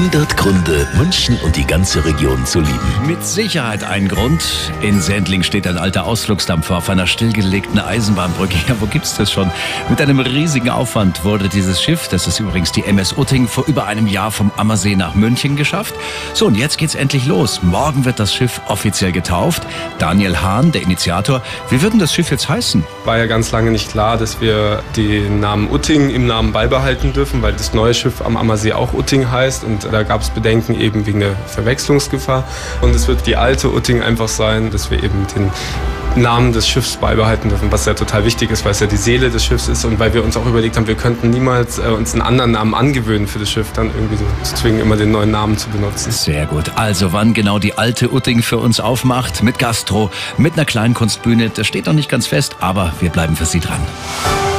100 Gründe, München und die ganze Region zu lieben. Mit Sicherheit ein Grund. In Sendling steht ein alter Ausflugsdampfer auf einer stillgelegten Eisenbahnbrücke. Ja, wo gibt's das schon? Mit einem riesigen Aufwand wurde dieses Schiff, das ist übrigens die MS Utting, vor über einem Jahr vom Ammersee nach München geschafft. So, und jetzt geht's endlich los. Morgen wird das Schiff offiziell getauft. Daniel Hahn, der Initiator. Wie wird denn das Schiff jetzt heißen? War ja ganz lange nicht klar, dass wir den Namen Utting im Namen beibehalten dürfen, weil das neue Schiff am Ammersee auch Utting heißt und da gab es Bedenken eben wegen der Verwechslungsgefahr. Und es wird die alte Utting einfach sein, dass wir eben den Namen des Schiffs beibehalten dürfen, was ja total wichtig ist, weil es ja die Seele des Schiffs ist und weil wir uns auch überlegt haben, wir könnten niemals äh, uns einen anderen Namen angewöhnen für das Schiff, dann irgendwie so zu zwingen, immer den neuen Namen zu benutzen. Sehr gut. Also wann genau die alte Utting für uns aufmacht, mit Gastro, mit einer Kleinkunstbühne, das steht noch nicht ganz fest, aber wir bleiben für Sie dran.